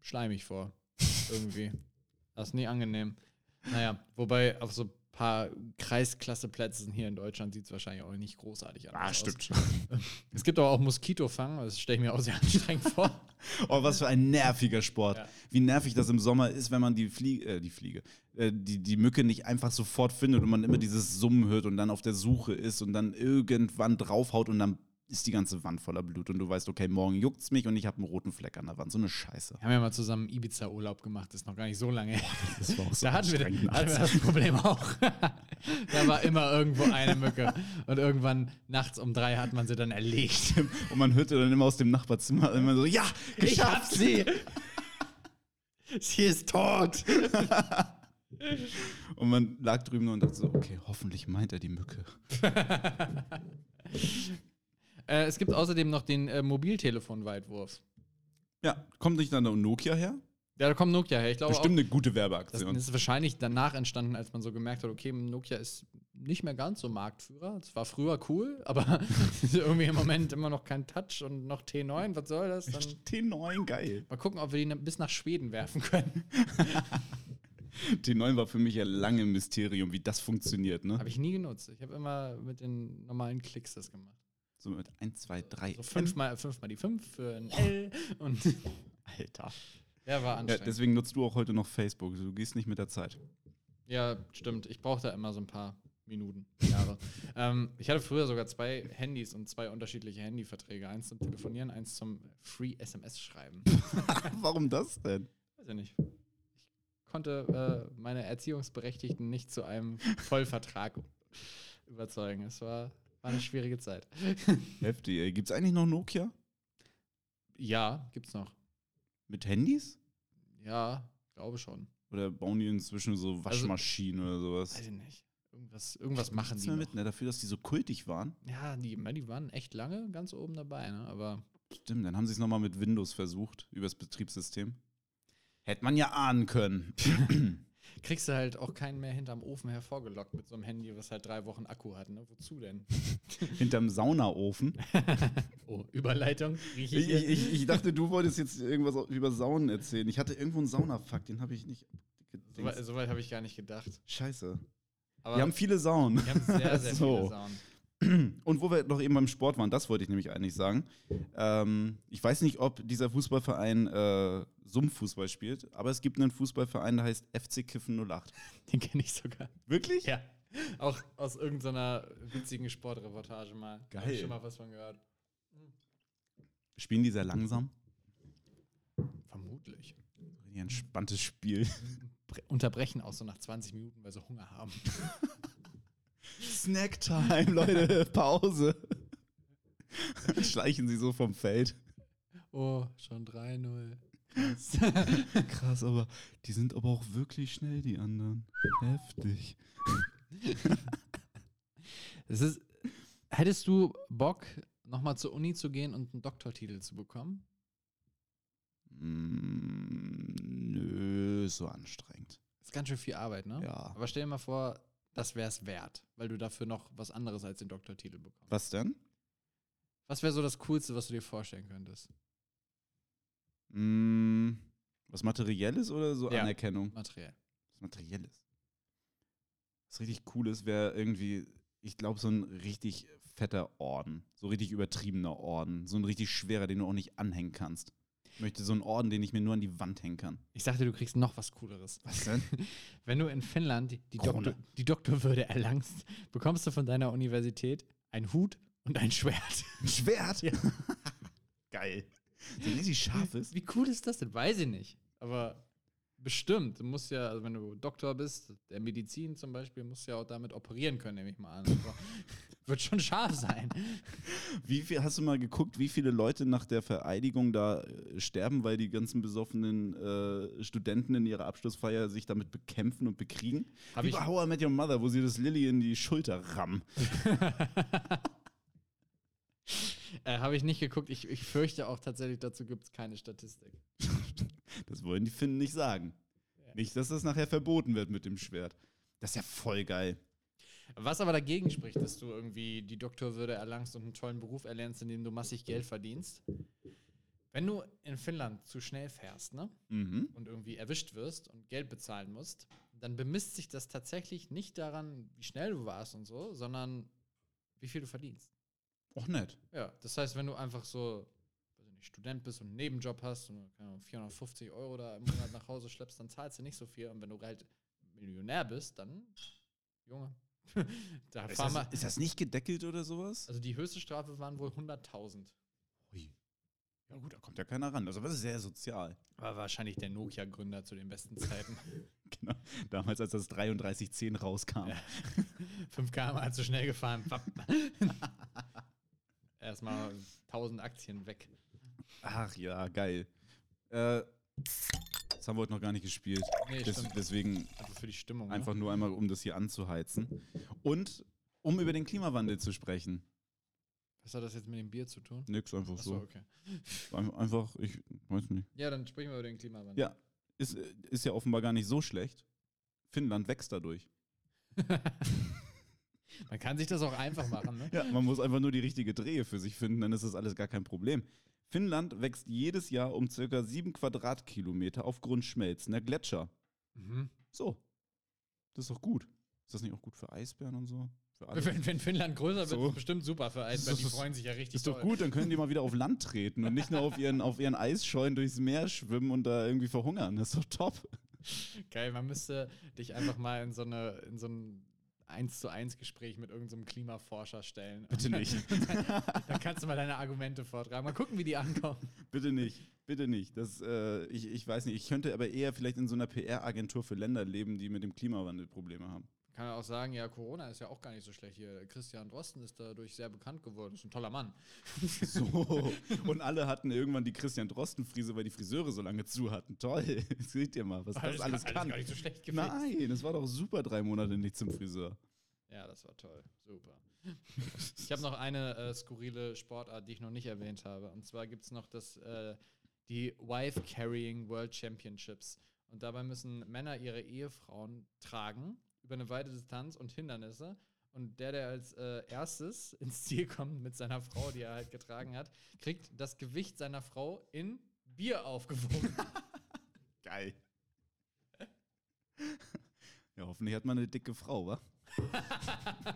Speaker 3: schleimig vor. Irgendwie. Das ist nie angenehm. Naja, wobei auf so paar Kreisklasseplätzen hier in Deutschland sieht es wahrscheinlich auch nicht großartig
Speaker 2: Ah,
Speaker 3: aus.
Speaker 2: stimmt schon.
Speaker 3: Es gibt aber auch Moskitofang, das stelle ich mir auch sehr anstrengend vor.
Speaker 2: Oh, was für ein nerviger Sport.
Speaker 3: Ja.
Speaker 2: Wie nervig das im Sommer ist, wenn man die Fliege, äh, die Fliege, äh, die, die Mücke nicht einfach sofort findet und man immer dieses Summen hört und dann auf der Suche ist und dann irgendwann draufhaut und dann ist die ganze Wand voller Blut und du weißt, okay, morgen juckt's mich und ich habe einen roten Fleck an der Wand. So eine Scheiße.
Speaker 3: Wir haben ja mal zusammen Ibiza-Urlaub gemacht, das ist noch gar nicht so lange her.
Speaker 2: Das war auch so
Speaker 3: Da hatten wir, hatten wir das Problem auch. da war immer irgendwo eine Mücke. Und irgendwann nachts um drei hat man sie dann erlegt.
Speaker 2: Und man hörte dann immer aus dem Nachbarzimmer immer so, ja,
Speaker 3: Ich hab
Speaker 2: geschafft!
Speaker 3: sie! sie ist tot!
Speaker 2: Und man lag drüben und dachte so, okay, hoffentlich meint er die Mücke.
Speaker 3: Äh, es gibt außerdem noch den äh, Mobiltelefon-Weitwurf.
Speaker 2: Ja, kommt nicht dann der Nokia her?
Speaker 3: Ja, da kommt Nokia her. Ich glaube
Speaker 2: Bestimmt
Speaker 3: auch,
Speaker 2: eine gute
Speaker 3: das
Speaker 2: Werbeaktion.
Speaker 3: ist wahrscheinlich danach entstanden, als man so gemerkt hat, okay, Nokia ist nicht mehr ganz so Marktführer. Es war früher cool, aber irgendwie im Moment immer noch kein Touch und noch T9. Was soll das? Dann
Speaker 2: T9, geil.
Speaker 3: mal gucken, ob wir die bis nach Schweden werfen können.
Speaker 2: T9 war für mich ja lange ein Mysterium, wie das funktioniert, ne?
Speaker 3: Habe ich nie genutzt. Ich habe immer mit den normalen Klicks das gemacht.
Speaker 2: So mit 1, 2, 3.
Speaker 3: So fünfmal, fünfmal die 5 für ein L und
Speaker 2: Alter.
Speaker 3: ja, war
Speaker 2: Ja,
Speaker 3: anstrengend.
Speaker 2: deswegen nutzt du auch heute noch Facebook. Du gehst nicht mit der Zeit.
Speaker 3: Ja, stimmt. Ich brauche da immer so ein paar Minuten, Jahre. ähm, ich hatte früher sogar zwei Handys und zwei unterschiedliche Handyverträge. Eins zum Telefonieren, eins zum Free SMS schreiben.
Speaker 2: Warum das denn?
Speaker 3: Weiß ich nicht. Ich konnte äh, meine Erziehungsberechtigten nicht zu einem Vollvertrag überzeugen. Es war, war eine schwierige Zeit.
Speaker 2: Heftig, ey. Gibt's eigentlich noch Nokia?
Speaker 3: Ja, gibt's noch.
Speaker 2: Mit Handys?
Speaker 3: Ja, glaube schon.
Speaker 2: Oder bauen die inzwischen so Waschmaschinen oder sowas?
Speaker 3: Weiß ich nicht. Irgendwas, irgendwas machen
Speaker 2: Nichts
Speaker 3: die.
Speaker 2: mehr
Speaker 3: Noch.
Speaker 2: mit, ne? Dafür, dass die so kultig waren.
Speaker 3: Ja, die, die waren echt lange ganz oben dabei, ne? aber
Speaker 2: Stimmt, dann haben sie es nochmal mit Windows versucht, übers Betriebssystem. Hätte man ja ahnen können.
Speaker 3: kriegst du halt auch keinen mehr hinterm Ofen hervorgelockt mit so einem Handy, was halt drei Wochen Akku hat. Ne? Wozu denn?
Speaker 2: Hinterm Saunaofen.
Speaker 3: Oh, Überleitung.
Speaker 2: Ich,
Speaker 3: ich
Speaker 2: ich, dachte, du wolltest jetzt irgendwas über Saunen erzählen. Ich hatte irgendwo einen Saunafakt, den habe ich nicht.
Speaker 3: so weit, so habe ich gar nicht gedacht.
Speaker 2: Scheiße.
Speaker 3: Aber
Speaker 2: Wir haben viele Saunen.
Speaker 3: wir haben sehr, sehr
Speaker 2: So.
Speaker 3: viele Saunen.
Speaker 2: Und wo wir noch eben beim Sport waren, das wollte ich nämlich eigentlich sagen. Ähm, ich weiß nicht, ob dieser Fußballverein äh, Sumpffußball spielt, aber es gibt einen Fußballverein, der heißt FC Kiffen 08.
Speaker 3: Den kenne ich sogar.
Speaker 2: Wirklich?
Speaker 3: Ja. Auch aus irgendeiner witzigen Sportreportage mal.
Speaker 2: Geil.
Speaker 3: Hab ich schon mal was von gehört.
Speaker 2: Spielen die sehr langsam?
Speaker 3: Vermutlich.
Speaker 2: Ein entspanntes Spiel.
Speaker 3: Bre- Unterbrechen auch so nach 20 Minuten, weil sie Hunger haben.
Speaker 2: Snacktime, Leute, Pause. Schleichen sie so vom Feld.
Speaker 3: Oh, schon 3-0.
Speaker 2: Krass, aber die sind aber auch wirklich schnell, die anderen. Heftig.
Speaker 3: Es ist, hättest du Bock, nochmal zur Uni zu gehen und einen Doktortitel zu bekommen?
Speaker 2: Mm, nö, so anstrengend.
Speaker 3: Ist ganz schön viel Arbeit, ne?
Speaker 2: Ja.
Speaker 3: Aber stell dir mal vor, das wäre es wert, weil du dafür noch was anderes als den Doktortitel bekommst.
Speaker 2: Was denn?
Speaker 3: Was wäre so das Coolste, was du dir vorstellen könntest?
Speaker 2: Mm, was Materielles oder so
Speaker 3: Ja.
Speaker 2: Anerkennung?
Speaker 3: Materiell.
Speaker 2: Was Materielles. Was richtig Cooles wäre irgendwie, ich glaube, so ein richtig fetter Orden. So richtig übertriebener Orden. So ein richtig schwerer, den du auch nicht anhängen kannst. Ich möchte so einen Orden, den ich mir nur an die Wand hängen kann.
Speaker 3: Ich sagte, du kriegst noch was Cooleres.
Speaker 2: Was denn?
Speaker 3: Wenn du in Finnland die. Doktor, die Doktorwürde erlangst, bekommst du von deiner Universität einen Hut und ein Schwert.
Speaker 2: Ein Schwert? Geil. So ein richtig scharfes.
Speaker 3: Wie cool ist das denn? Weiß ich nicht. Aber bestimmt. Du musst ja, also wenn du Doktor bist, der Medizin zum Beispiel, musst du ja auch damit operieren können, nehme ich mal an. Wird schon scharf sein.
Speaker 2: Wie viel, hast du mal geguckt, wie viele Leute nach der Vereidigung da äh, sterben, weil die ganzen besoffenen äh, Studenten in ihrer Abschlussfeier sich damit bekämpfen und bekriegen?
Speaker 3: Hab
Speaker 2: wie
Speaker 3: ich-
Speaker 2: bei How I Met Your Mother, wo sie das Lilly in die Schulter rammen.
Speaker 3: Äh, Habe ich nicht geguckt. Ich, ich fürchte auch tatsächlich, dazu gibt es keine Statistik.
Speaker 2: Das wollen die Finnen nicht sagen. Nicht, dass das nachher verboten wird mit dem Schwert. Das ist ja voll geil.
Speaker 3: Was aber dagegen spricht, dass du irgendwie die Doktorwürde erlangst und einen tollen Beruf erlernst, in dem du massig Geld verdienst. Wenn du in Finnland zu schnell fährst, ne?
Speaker 2: Mhm.
Speaker 3: Und irgendwie erwischt wirst und Geld bezahlen musst, dann bemisst sich das tatsächlich nicht daran, wie schnell du warst und so, sondern wie viel du verdienst.
Speaker 2: Och nett.
Speaker 3: Ja, das heißt, wenn du einfach so, weiß ich nicht, Student bist und einen Nebenjob hast und keine Ahnung, 450 Euro da im Monat nach Hause schleppst, dann zahlst du nicht so viel. Und wenn du halt Millionär bist, dann, Junge, da
Speaker 2: Ist das, ist das nicht gedeckelt oder sowas?
Speaker 3: Also die höchste Strafe waren wohl 100.000.
Speaker 2: Ui. Ja gut, da kommt ja keiner ran. Also das ist sehr sozial.
Speaker 3: War wahrscheinlich der Nokia-Gründer zu den besten Zeiten.
Speaker 2: Genau. Damals, als das 3310 rauskam.
Speaker 3: 5 km zu schnell gefahren. Erstmal 1000 Aktien weg.
Speaker 2: Ach ja, geil. Äh, haben wir heute noch gar nicht gespielt.
Speaker 3: Nee,
Speaker 2: Des,
Speaker 3: stimmt.
Speaker 2: deswegen
Speaker 3: Also für die Stimmung.
Speaker 2: einfach
Speaker 3: ne?
Speaker 2: nur einmal, um das hier anzuheizen. Und um über den Klimawandel zu sprechen.
Speaker 3: Was hat das jetzt mit dem Bier zu tun?
Speaker 2: Nix, einfach
Speaker 3: Achso,
Speaker 2: so.
Speaker 3: okay.
Speaker 2: Ein- Einfach, ich weiß nicht.
Speaker 3: Ja, dann sprechen wir über den Klimawandel.
Speaker 2: Ja, ist, ist ja offenbar gar nicht so schlecht. Finnland wächst dadurch.
Speaker 3: Man kann sich das auch einfach machen, ne?
Speaker 2: Ja, man muss einfach nur die richtige Drehe für sich finden, dann ist das alles gar kein Problem. Finnland wächst jedes Jahr um circa sieben Quadratkilometer aufgrund schmelzender Gletscher. So. Das ist doch gut. Ist das nicht auch gut für Eisbären und so?
Speaker 3: Wenn, wenn Finnland größer wird,
Speaker 2: So.
Speaker 3: ist bestimmt super für Eisbären. Die freuen sich ja richtig
Speaker 2: Ist doch
Speaker 3: doll.
Speaker 2: gut, dann können die mal wieder auf Land treten und nicht nur auf ihren, auf ihren Eisscheunen durchs Meer schwimmen und da irgendwie verhungern. Das ist doch top.
Speaker 3: Geil, man müsste dich einfach mal in so, eine, in so ein 1 zu 1 Gespräch mit irgendeinem Klimaforscher stellen.
Speaker 2: Bitte nicht.
Speaker 3: Dann kannst du mal deine Argumente vortragen. Mal gucken, wie die ankommen.
Speaker 2: Bitte nicht. Bitte nicht. Das, äh, ich, ich weiß nicht. Ich könnte aber eher vielleicht in so einer PR-Agentur für Länder leben, die mit dem Klimawandel Probleme haben.
Speaker 3: Kann ja auch sagen, ja, Corona ist ja auch gar nicht so schlecht hier. Christian Drosten ist dadurch sehr bekannt geworden. Ist ein toller Mann.
Speaker 2: So. Und alle hatten irgendwann die Christian Drosten-Frise, weil die Friseure so lange zu hatten. Toll. Seht ihr mal, was das
Speaker 3: Alles-
Speaker 2: alles
Speaker 3: alles
Speaker 2: kann.
Speaker 3: gar nicht so schlecht gefixt.
Speaker 2: Nein, es war doch super, drei Monate nicht zum Friseur.
Speaker 3: Ja, das war toll. Super. Ich habe noch eine äh, skurrile Sportart, die ich noch nicht erwähnt habe. Und zwar gibt es noch das, äh, die Wife Carrying World Championships. Und dabei müssen Männer ihre Ehefrauen tragen über eine weite Distanz und Hindernisse. Und der, der als äh, erstes ins Ziel kommt mit seiner Frau, die er halt getragen hat, kriegt das Gewicht seiner Frau in Bier aufgewogen.
Speaker 2: Geil. Ja, hoffentlich hat man eine dicke Frau, wa?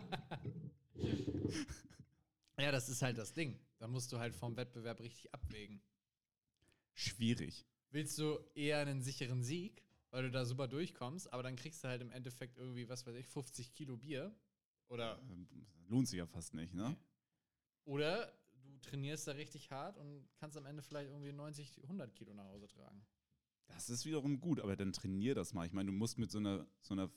Speaker 3: ja, das ist halt das Ding. Da musst du halt vom Wettbewerb richtig abwägen.
Speaker 2: Schwierig.
Speaker 3: willst du eher einen sicheren Sieg, weil du da super durchkommst, aber dann kriegst du halt im Endeffekt irgendwie, was weiß ich, 50 Kilo Bier. Oder,
Speaker 2: Ähm, Lohnt sich ja fast nicht, ne?
Speaker 3: oder du trainierst da richtig hart und kannst am Ende vielleicht irgendwie 90, 100 Kilo nach Hause tragen.
Speaker 2: Das ist wiederum gut, aber dann trainier das mal. Ich meine, du musst mit so einer, so einer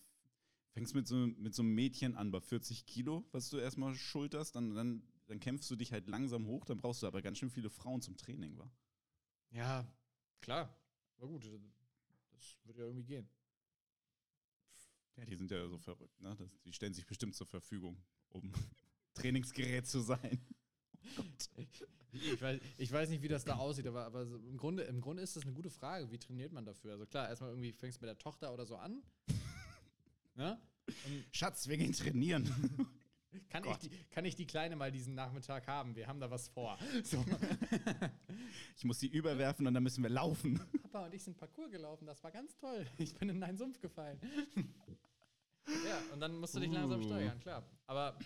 Speaker 2: fängst mit so, mit so einem Mädchen an bei 40 Kilo, was du erstmal schulterst, dann, dann, dann kämpfst du dich halt langsam hoch, dann brauchst du aber ganz schön viele Frauen zum Training, wa?
Speaker 3: Ja, klar. Aber gut, das würde ja irgendwie gehen.
Speaker 2: Ja, die sind ja so verrückt, ne? Das, die stellen sich bestimmt zur Verfügung, um Trainingsgerät zu sein.
Speaker 3: Ich weiß, ich weiß nicht, wie das da aussieht, aber, aber so im, Grunde, im Grunde ist das eine gute Frage. Wie trainiert man dafür? Also klar, erstmal irgendwie fängst du mit der Tochter oder so an. ne?
Speaker 2: Schatz, wir gehen trainieren.
Speaker 3: Kann ich, die, kann ich die Kleine mal diesen Nachmittag haben? Wir haben da was vor. So.
Speaker 2: Ich muss die überwerfen und dann müssen wir laufen.
Speaker 3: Papa und ich sind Parcours gelaufen, das war ganz toll. Ich bin in einen Sumpf gefallen. ja, und dann musst du dich langsam
Speaker 2: Uh.
Speaker 3: steigern, klar. Aber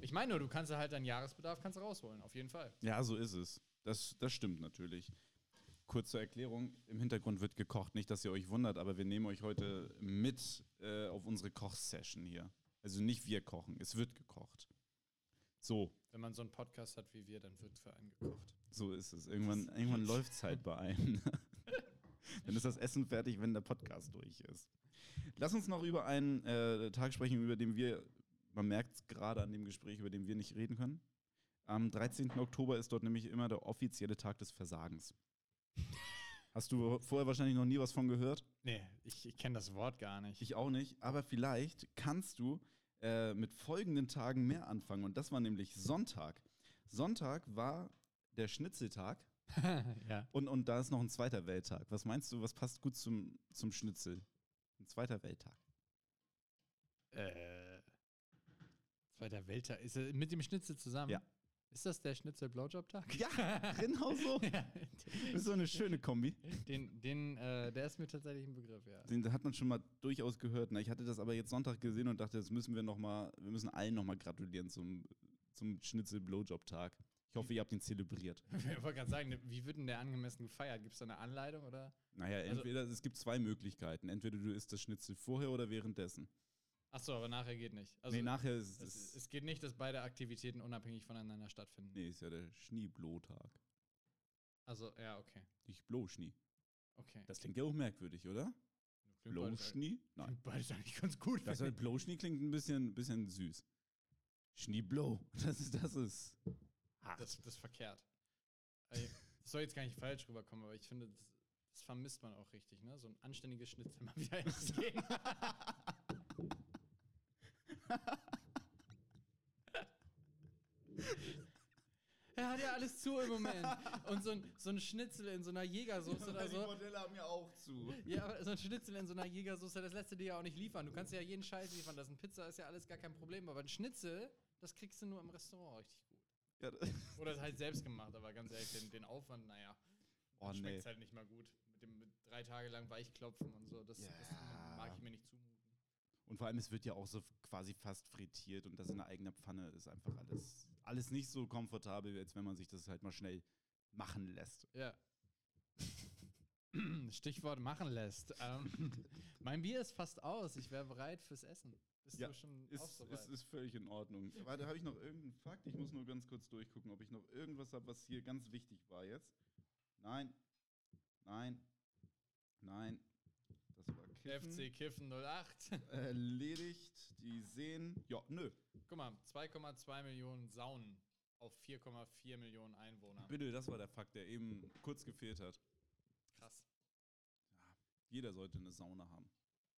Speaker 3: ich meine nur, du kannst halt deinen Jahresbedarf kannst du rausholen, auf jeden Fall.
Speaker 2: Ja, so ist es. Das, das stimmt natürlich. Kurz zur Erklärung: Im Hintergrund wird gekocht, nicht, dass ihr euch wundert, aber wir nehmen euch heute mit äh, auf unsere Kochsession hier. Also nicht wir kochen, es wird gekocht. So,
Speaker 3: Wenn man so einen Podcast hat wie wir, dann wird für einen gekocht.
Speaker 2: so ist es. Irgendwann, irgendwann läuft es halt bei einem. Dann ist das Essen fertig, wenn der Podcast durch ist. Lass uns noch über einen äh, Tag sprechen, über den wir, man merkt es gerade an dem Gespräch, über den wir nicht reden können. Am 13. Oktober ist dort nämlich immer der offizielle Tag des Versagens. Hast du vorher wahrscheinlich noch nie was von gehört?
Speaker 3: Nee, ich, ich kenne das Wort gar nicht.
Speaker 2: Ich auch nicht, aber vielleicht kannst du äh, mit folgenden Tagen mehr anfangen. Und das war nämlich Sonntag. Sonntag war der Schnitzeltag
Speaker 3: ja.
Speaker 2: und, und da ist noch ein zweiter Welttag. Was meinst du, was passt gut zum, zum Schnitzel? Ein zweiter Welttag.
Speaker 3: Äh, zweiter Welttag. Ist er mit dem Schnitzel zusammen?
Speaker 2: Ja.
Speaker 3: Ist das der Schnitzel-Blowjob-Tag?
Speaker 2: Ja, genau so. Das ist so eine schöne Kombi.
Speaker 3: Den, den, äh, der ist mir tatsächlich ein Begriff, ja.
Speaker 2: Den hat man schon mal durchaus gehört. Na, ich hatte das aber jetzt Sonntag gesehen und dachte, jetzt müssen wir noch mal, wir müssen allen noch mal gratulieren zum, zum Schnitzel-Blowjob-Tag. Ich hoffe, ihr habt ihn zelebriert.
Speaker 3: Ich wollte gerade sagen, wie wird denn der angemessen gefeiert? Gibt es da eine Anleitung oder?
Speaker 2: Naja,
Speaker 3: Also-
Speaker 2: entweder, es gibt zwei Möglichkeiten. Entweder du isst das Schnitzel vorher oder währenddessen.
Speaker 3: Achso, aber nachher geht nicht. Also,
Speaker 2: nee, nachher ist
Speaker 3: es,
Speaker 2: es.
Speaker 3: es geht nicht, dass beide Aktivitäten unabhängig voneinander stattfinden.
Speaker 2: Nee, ist ja der Schneeblow-Tag.
Speaker 3: Also, ja, okay.
Speaker 2: Nicht Blow-Schnie.
Speaker 3: Okay.
Speaker 2: Das klingt ja auch merkwürdig, oder? Blow-Schnie? Nein.
Speaker 3: Beides eigentlich ganz gut.
Speaker 2: Das
Speaker 3: finde
Speaker 2: halt Blow-Schnie klingt ein bisschen, bisschen süß. Schneeblow. Das ist, das ist. hart.
Speaker 3: das, das ist verkehrt. Das soll jetzt gar nicht falsch rüberkommen, aber ich finde, das, das vermisst man auch richtig, ne? So ein anständiges Schnitzel mal wieder essen gehen. Er hat ja alles zu im Moment. Und so ein, so ein Schnitzel in so einer Jägersoße oder
Speaker 2: Die
Speaker 3: so.
Speaker 2: Modelle haben ja auch zu.
Speaker 3: Ja, aber so ein Schnitzel in so einer Jägersoße, das lässt du dir ja auch nicht liefern. Du kannst ja jeden Scheiß liefern. Das ist ein Pizza, ist ja alles gar kein Problem. Aber ein Schnitzel, das kriegst du nur im Restaurant richtig gut.
Speaker 2: Ja,
Speaker 3: Oder halt selbst gemacht, aber ganz ehrlich, den, den Aufwand, naja.
Speaker 2: Oh,
Speaker 3: dann schmeckt's
Speaker 2: nee.
Speaker 3: halt nicht mal gut. Mit dem mit drei Tage lang Weichklopfen und so. Das,
Speaker 2: Ja.
Speaker 3: das mag ich mir nicht zumuten.
Speaker 2: Und vor allem, es wird ja auch so quasi fast frittiert und das in einer eigenen Pfanne ist einfach alles, alles nicht so komfortabel, als wenn man sich das halt mal schnell machen lässt.
Speaker 3: Ja. Stichwort machen lässt. Ähm, mein Bier ist fast aus. Ich wäre bereit fürs Essen. Bist du schon auch
Speaker 2: ist,
Speaker 3: soweit?
Speaker 2: ist, ist völlig in Ordnung. Warte, habe ich noch irgendeinen Fakt? Ich muss nur ganz kurz durchgucken, ob ich noch irgendwas habe, was hier ganz wichtig war jetzt. Nein, nein, nein. Kiffen.
Speaker 3: FC Kiffen 08.
Speaker 2: Erledigt. Die sehen. Ja, nö.
Speaker 3: Guck mal, 2,2 Millionen Saunen auf 4,4 Millionen Einwohner.
Speaker 2: Bitte, das war der Fakt, der eben kurz gefehlt hat.
Speaker 3: Krass.
Speaker 2: Jeder sollte eine Sauna haben.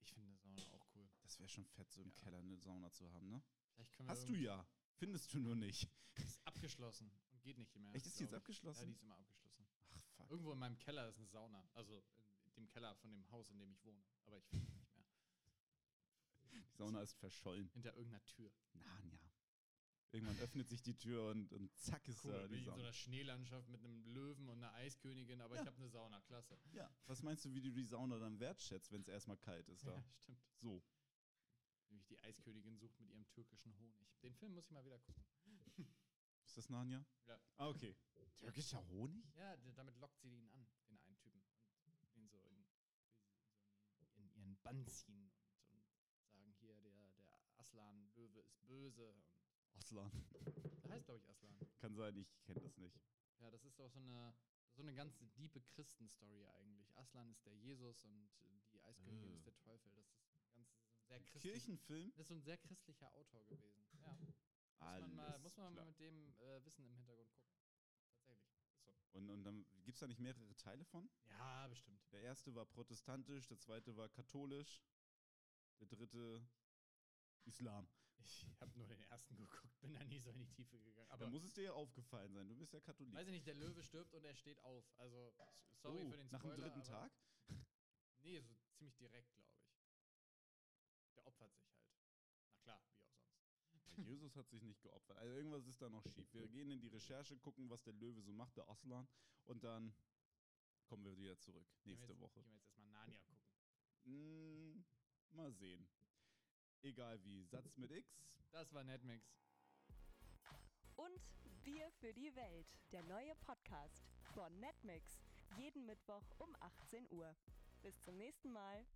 Speaker 3: Ich finde eine Sauna auch cool.
Speaker 2: Das wäre schon fett, so im Keller eine Sauna zu haben, ne?
Speaker 3: Vielleicht können wir
Speaker 2: Hast du ja. Findest du nur nicht.
Speaker 3: Ist abgeschlossen und geht nicht mehr.
Speaker 2: Echt, ist die jetzt
Speaker 3: ich.
Speaker 2: abgeschlossen?
Speaker 3: Ja, die ist immer abgeschlossen.
Speaker 2: Ach, fuck.
Speaker 3: Irgendwo in meinem Keller ist eine Sauna. Also dem Keller von dem Haus, in dem ich wohne. Aber ich finde sie nicht mehr.
Speaker 2: Die Sauna ist verschollen.
Speaker 3: Hinter irgendeiner Tür.
Speaker 2: Narnia. Irgendwann öffnet sich die Tür und, und zack ist
Speaker 3: Cool,
Speaker 2: da
Speaker 3: bin
Speaker 2: die
Speaker 3: ich in so
Speaker 2: Sauna.
Speaker 3: einer Schneelandschaft mit einem Löwen und einer Eiskönigin, aber ich habe eine Sauna. Klasse.
Speaker 2: Ja, was meinst du, wie du die Sauna dann wertschätzt, wenn es erstmal kalt ist da?
Speaker 3: Ja, stimmt.
Speaker 2: So.
Speaker 3: Nämlich die Eiskönigin sucht mit ihrem türkischen Honig. Den Film muss ich mal wieder gucken.
Speaker 2: Ist das Narnia?
Speaker 3: Ja,
Speaker 2: Ah, okay. Türkischer Honig?
Speaker 3: ja damit lockt sie ihn an, den einen Typen. Und will ihn so in, will sie so in, in ihren Bann ziehen und, und sagen, hier, der, der Aslan-Löwe ist böse. Und
Speaker 2: Aslan.
Speaker 3: der heißt, glaube ich, Aslan.
Speaker 2: Kann sein, ich kenne das nicht.
Speaker 3: Ja, das ist doch so eine, so eine ganz diepe Christenstory eigentlich. Aslan ist der Jesus und die Eiskönigin
Speaker 2: Äh.
Speaker 3: ist der Teufel. Das ist ein ganz sehr christlich,
Speaker 2: Kirchenfilm?
Speaker 3: Das ist so ein sehr christlicher Autor gewesen. Ja. Muss man mal, muss man mal mit dem äh, Wissen im Hintergrund gucken. Tatsächlich. Ist so.
Speaker 2: Und, und dann gibt es da nicht mehrere Teile von?
Speaker 3: Ja, bestimmt.
Speaker 2: Der erste war protestantisch, der zweite war katholisch, der dritte Islam.
Speaker 3: Ich habe nur den ersten geguckt, bin da nie so in die Tiefe gegangen.
Speaker 2: Aber
Speaker 3: Aber
Speaker 2: muss es dir ja aufgefallen sein, du bist ja Katholik.
Speaker 3: weiß ich nicht, der Löwe stirbt und er steht auf. Also, sorry
Speaker 2: Oh,
Speaker 3: für den
Speaker 2: Nach
Speaker 3: Spoiler.
Speaker 2: dem dritten Tag?
Speaker 3: Nee, so ziemlich direkt, glaube ich. Der opfert sich halt. Na klar, wie auch sonst.
Speaker 2: Ja, Jesus hat sich nicht geopfert. Also irgendwas ist da noch schief. Wir gehen in die Recherche, gucken, was der Löwe so macht, der Aslan. Und dann kommen wir wieder zurück. Nächste
Speaker 3: jetzt,
Speaker 2: Woche.
Speaker 3: Gehen wir jetzt erstmal Narnia gucken.
Speaker 2: Mm, mal sehen. Egal wie. Satz mit X.
Speaker 3: Das war Netmix.
Speaker 1: Und Bier für die Welt, der neue Podcast von Netmix. Jeden Mittwoch um 18 Uhr. Bis zum nächsten Mal.